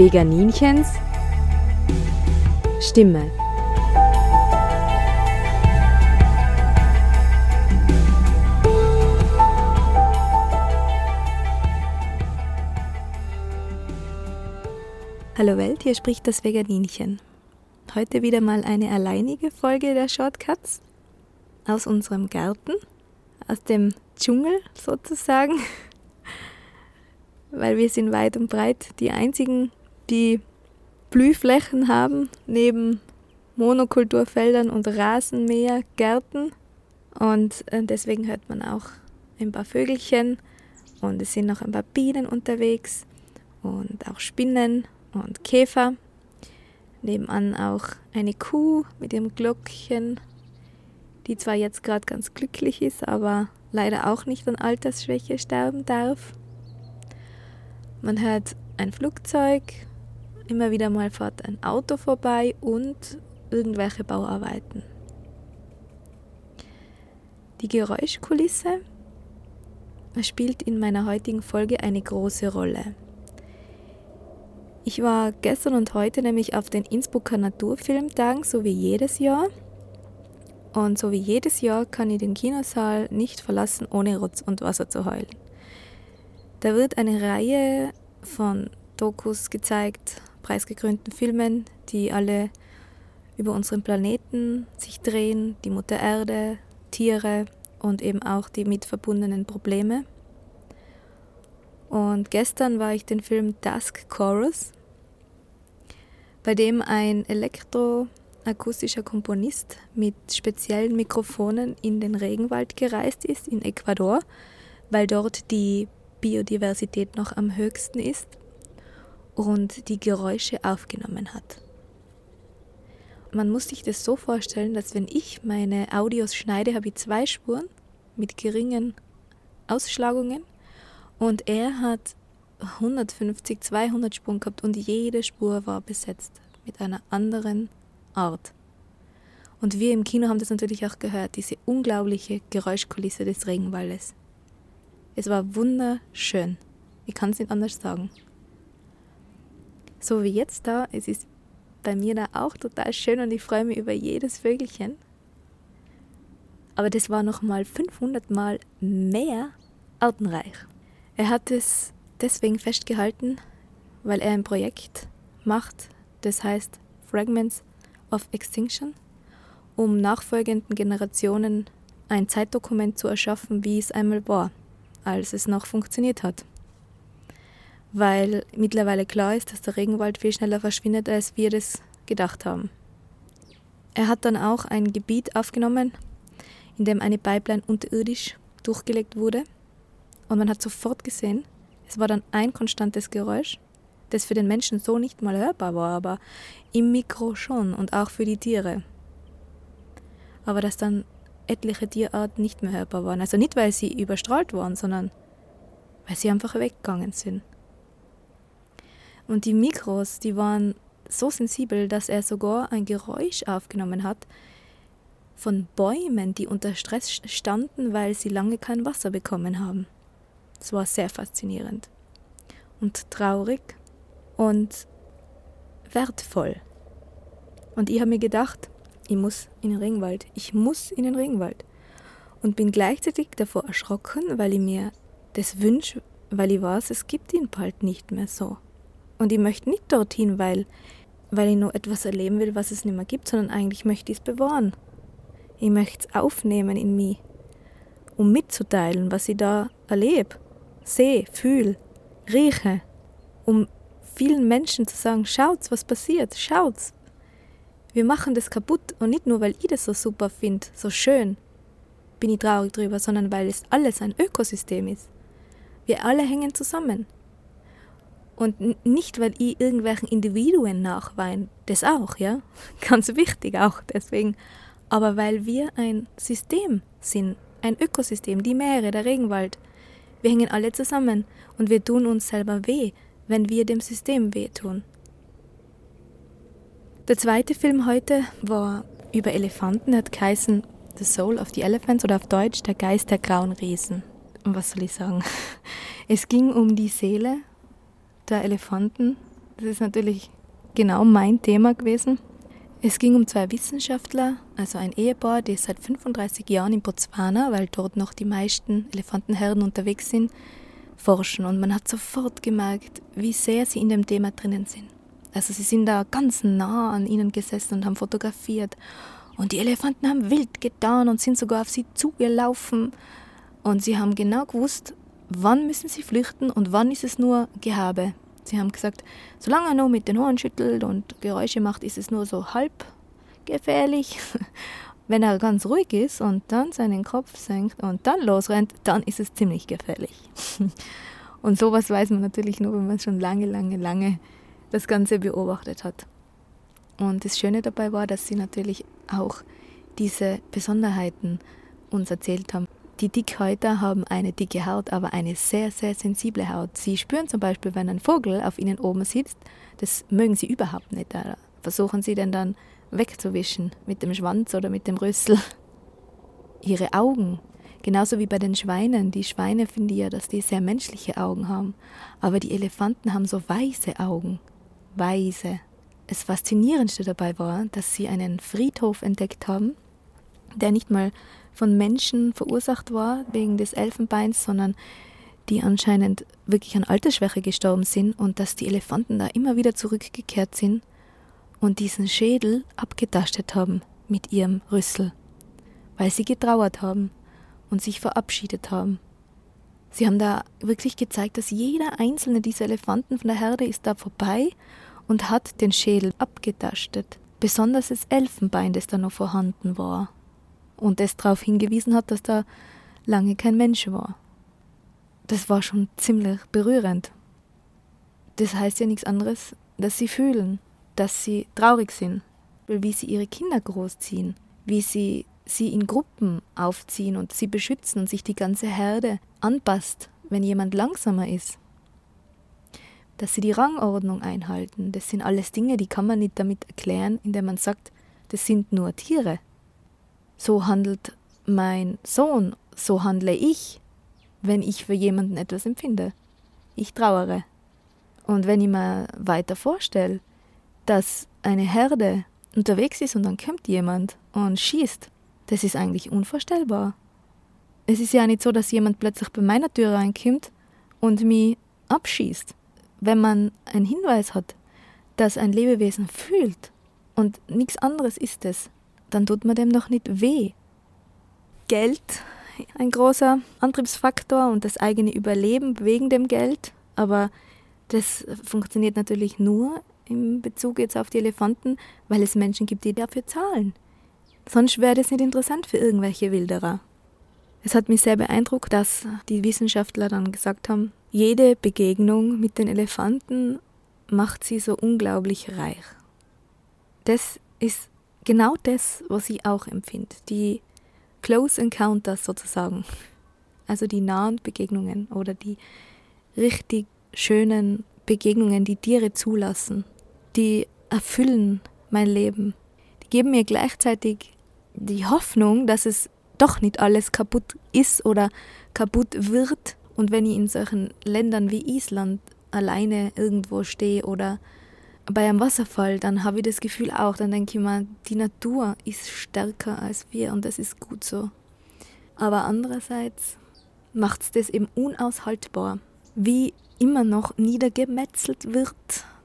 Veganinchens Stimme. Hallo Welt, hier spricht das Veganinchen. Heute wieder mal eine alleinige Folge der Shortcuts aus unserem Garten, aus dem Dschungel sozusagen, weil wir sind weit und breit die einzigen, die Blühflächen haben, neben Monokulturfeldern und Rasenmähergärten. Und äh, deswegen hört man auch ein paar Vögelchen und es sind noch ein paar Bienen unterwegs und auch Spinnen und Käfer. Nebenan auch eine Kuh mit ihrem Glöckchen, die zwar jetzt gerade ganz glücklich ist, aber leider auch nicht an Altersschwäche sterben darf. Man hört ein Flugzeug, immer wieder mal fährt ein Auto vorbei und irgendwelche Bauarbeiten. Die Geräuschkulisse spielt in meiner heutigen Folge eine große Rolle. Ich war gestern und heute nämlich auf den Innsbrucker Naturfilmtagen, so wie jedes Jahr. Und so wie jedes Jahr kann ich den Kinosaal nicht verlassen, ohne Rotz und Wasser zu heulen. Da wird eine Reihe von Dokus gezeigt, preisgekrönten Filmen, die alle über unseren Planeten sich drehen, die Mutter Erde, Tiere und eben auch die mit verbundenen Probleme. Und gestern war ich den Film Dusk Chorus, bei dem ein elektroakustischer Komponist mit speziellen Mikrofonen in den Regenwald gereist ist in Ecuador, weil dort die Biodiversität noch am höchsten ist und die Geräusche aufgenommen hat. Man muss sich das so vorstellen, dass wenn ich meine Audios schneide, habe ich zwei Spuren mit geringen Ausschlagungen und er hat 150, 200 Spuren gehabt und jede Spur war besetzt mit einer anderen Art. Und wir im Kino haben das natürlich auch gehört, diese unglaubliche Geräuschkulisse des Regenwaldes. Es war wunderschön. Ich kann es nicht anders sagen. So wie jetzt da, es ist bei mir da auch total schön und ich freue mich über jedes Vögelchen. Aber das war noch mal 500 Mal mehr artenreich. Er hat es deswegen festgehalten, weil er ein Projekt macht, das heißt Fragments of Extinction, um nachfolgenden Generationen ein Zeitdokument zu erschaffen, wie es einmal war, als es noch funktioniert hat. Weil mittlerweile klar ist, dass der Regenwald viel schneller verschwindet, als wir das gedacht haben. Er hat dann auch ein Gebiet aufgenommen, in dem eine Pipeline unterirdisch durchgelegt wurde und man hat sofort gesehen, es war dann ein konstantes Geräusch, das für den Menschen so nicht mal hörbar war, aber im Mikro schon und auch für die Tiere. Aber dass dann etliche Tierarten nicht mehr hörbar waren. Also nicht, weil sie überstrahlt waren, sondern weil sie einfach weggegangen sind. Und die Mikros, die waren so sensibel, dass er sogar ein Geräusch aufgenommen hat von Bäumen, die unter Stress standen, weil sie lange kein Wasser bekommen haben. Es war sehr faszinierend und traurig und wertvoll. Und ich habe mir gedacht, ich muss in den Regenwald, ich muss in den Regenwald. Und bin gleichzeitig davor erschrocken, weil ich mir das wünsche, weil ich weiß, es gibt ihn bald nicht mehr so. Und ich möchte nicht dorthin, weil, weil ich nur etwas erleben will, was es nicht mehr gibt, sondern eigentlich möchte ich es bewahren. Ich möchte es aufnehmen in mich, um mitzuteilen, was ich da erlebe sehe, fühle, rieche, um vielen Menschen zu sagen, schaut's, was passiert, schaut's. Wir machen das kaputt und nicht nur, weil ich das so super finde, so schön, bin ich traurig drüber, sondern weil es alles ein Ökosystem ist. Wir alle hängen zusammen. Und nicht, weil ich irgendwelchen Individuen nachweine, das auch, ja, ganz wichtig auch deswegen, aber weil wir ein System sind, ein Ökosystem, die Meere, der Regenwald, wir hängen alle zusammen und wir tun uns selber weh, wenn wir dem System wehtun. Der zweite Film heute war über Elefanten, hat geheißen The Soul of the Elephants oder auf Deutsch Der Geist der grauen Riesen. Und was soll ich sagen? Es ging um die Seele der Elefanten, Das ist natürlich genau mein Thema gewesen. Es ging um zwei Wissenschaftler, also ein Ehepaar, die seit 35 Jahren in Botswana, weil dort noch die meisten Elefantenherden unterwegs sind, forschen. Und man hat sofort gemerkt, wie sehr sie in dem Thema drinnen sind. Also sie sind da ganz nah an ihnen gesessen und haben fotografiert. Und die Elefanten haben wild getan und sind sogar auf sie zugelaufen. Und sie haben genau gewusst, wann müssen sie flüchten und wann ist es nur Gehabe. Sie haben gesagt, solange er nur mit den Ohren schüttelt und Geräusche macht, ist es nur so halb gefährlich. Wenn er ganz ruhig ist und dann seinen Kopf senkt und dann losrennt, dann ist es ziemlich gefährlich. Und sowas weiß man natürlich nur, wenn man schon lange, lange, lange das Ganze beobachtet hat. Und das Schöne dabei war, dass sie natürlich auch diese Besonderheiten uns erzählt haben. Die Dickhäuter haben eine dicke Haut, aber eine sehr, sehr sensible Haut. Sie spüren zum Beispiel, wenn ein Vogel auf ihnen oben sitzt, das mögen sie überhaupt nicht. Da versuchen sie den dann wegzuwischen mit dem Schwanz oder mit dem Rüssel. Ihre Augen, genauso wie bei den Schweinen. Die Schweine finden ja, dass die sehr menschliche Augen haben. Aber die Elefanten haben so weiße Augen. Weiße. Das Faszinierendste dabei war, dass sie einen Friedhof entdeckt haben, der nicht mal von Menschen verursacht war wegen des Elfenbeins, sondern die anscheinend wirklich an Altersschwäche gestorben sind und dass die Elefanten da immer wieder zurückgekehrt sind und diesen Schädel abgetastet haben mit ihrem Rüssel, weil sie getrauert haben und sich verabschiedet haben. Sie haben da wirklich gezeigt, dass jeder einzelne dieser Elefanten von der Herde ist da vorbei und hat den Schädel abgetastet, besonders das Elfenbein, das da noch vorhanden war und das darauf hingewiesen hat, dass da lange kein Mensch war. Das war schon ziemlich berührend. Das heißt ja nichts anderes, dass sie fühlen, dass sie traurig sind, wie sie ihre Kinder großziehen, wie sie sie in Gruppen aufziehen und sie beschützen und sich die ganze Herde anpasst, wenn jemand langsamer ist. Dass sie die Rangordnung einhalten, das sind alles Dinge, die kann man nicht damit erklären, indem man sagt, das sind nur Tiere so handelt mein Sohn, so handle ich, wenn ich für jemanden etwas empfinde. Ich trauere. Und wenn ich mir weiter vorstelle, dass eine Herde unterwegs ist und dann kommt jemand und schießt, das ist eigentlich unvorstellbar. Es ist ja nicht so, dass jemand plötzlich bei meiner Tür reinkommt und mich abschießt. Wenn man einen Hinweis hat, dass ein Lebewesen fühlt und nichts anderes ist es, dann tut man dem noch nicht weh. Geld, ein großer Antriebsfaktor und das eigene Überleben wegen dem Geld, aber das funktioniert natürlich nur im Bezug jetzt auf die Elefanten, weil es Menschen gibt, die dafür zahlen. Sonst wäre das nicht interessant für irgendwelche Wilderer. Es hat mich sehr beeindruckt, dass die Wissenschaftler dann gesagt haben, jede Begegnung mit den Elefanten macht sie so unglaublich reich. Das ist genau das, was ich auch empfinde. Die Close Encounters sozusagen. Also die nahen Begegnungen oder die richtig schönen Begegnungen, die Tiere zulassen. Die erfüllen mein Leben. Die geben mir gleichzeitig die Hoffnung, dass es doch nicht alles kaputt ist oder kaputt wird. Und wenn ich in solchen Ländern wie Island alleine irgendwo stehe oder bei einem Wasserfall, dann habe ich das Gefühl auch, dann denke ich mir, die Natur ist stärker als wir und das ist gut so. Aber andererseits macht es das eben unaushaltbar, wie immer noch niedergemetzelt wird,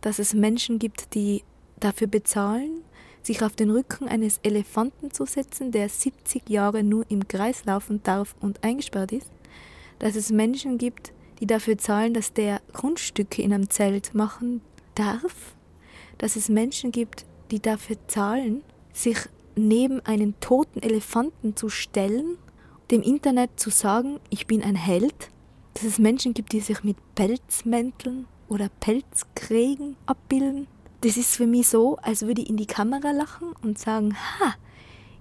dass es Menschen gibt, die dafür bezahlen, sich auf den Rücken eines Elefanten zu setzen, der 70 Jahre nur im Kreis laufen darf und eingesperrt ist, dass es Menschen gibt, die dafür zahlen, dass der Grundstücke in einem Zelt machen darf, dass es Menschen gibt, die dafür zahlen, sich neben einen toten Elefanten zu stellen, dem Internet zu sagen, ich bin ein Held, dass es Menschen gibt, die sich mit Pelzmänteln oder Pelzkrägen abbilden. Das ist für mich so, als würde ich in die Kamera lachen und sagen, ha,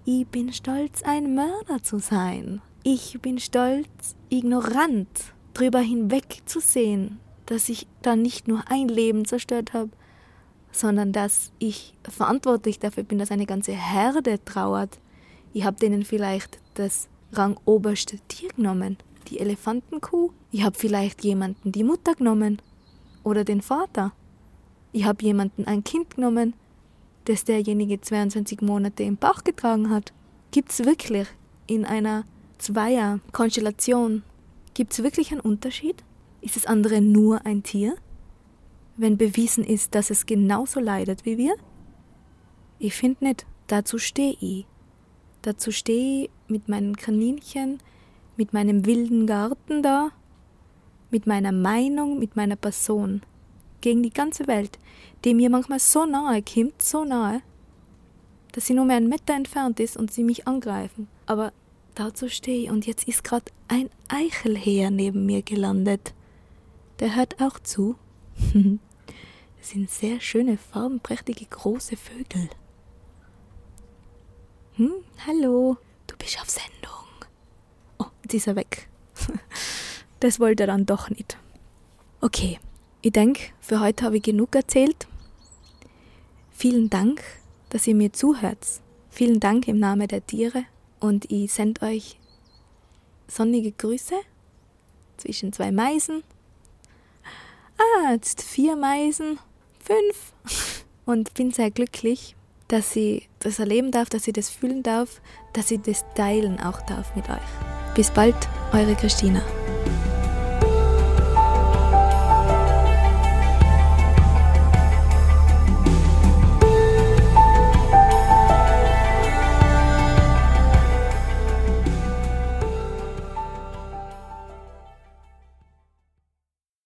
ich bin stolz, ein Mörder zu sein. Ich bin stolz, ignorant drüber hinwegzusehen, dass ich da nicht nur ein Leben zerstört habe, sondern dass ich verantwortlich dafür bin, dass eine ganze Herde trauert. Ich habe denen vielleicht das rangoberste Tier genommen, die Elefantenkuh. Ich habe vielleicht jemanden die Mutter genommen oder den Vater. Ich habe jemanden ein Kind genommen, das derjenige 22 Monate im Bauch getragen hat. Gibt es wirklich in einer Zweier-Konstellation, gibt es wirklich einen Unterschied? Ist das andere nur ein Tier? Wenn bewiesen ist, dass es genauso leidet wie wir? Ich finde nicht. Dazu stehe ich. Dazu stehe ich mit meinen Kaninchen, mit meinem wilden Garten da, mit meiner Meinung, mit meiner Person gegen die ganze Welt, die mir manchmal so nahe kommt, so nahe, dass sie nur mehr einen Meter entfernt ist und sie mich angreifen. Aber dazu stehe ich und jetzt ist gerade ein Eichelheer neben mir gelandet. Der hört auch zu. sind sehr schöne, farbenprächtige, große Vögel. Hm, hallo, du bist auf Sendung. Oh, jetzt ist er weg. das wollte er dann doch nicht. Okay, ich denke, für heute habe ich genug erzählt. Vielen Dank, dass ihr mir zuhört. Vielen Dank im Namen der Tiere und ich sende euch sonnige Grüße zwischen zwei Meisen. Ah, jetzt vier Meisen, fünf. Und bin sehr glücklich, dass ich das erleben darf, dass ich das fühlen darf, dass ich das teilen auch darf mit euch. Bis bald, eure Christina.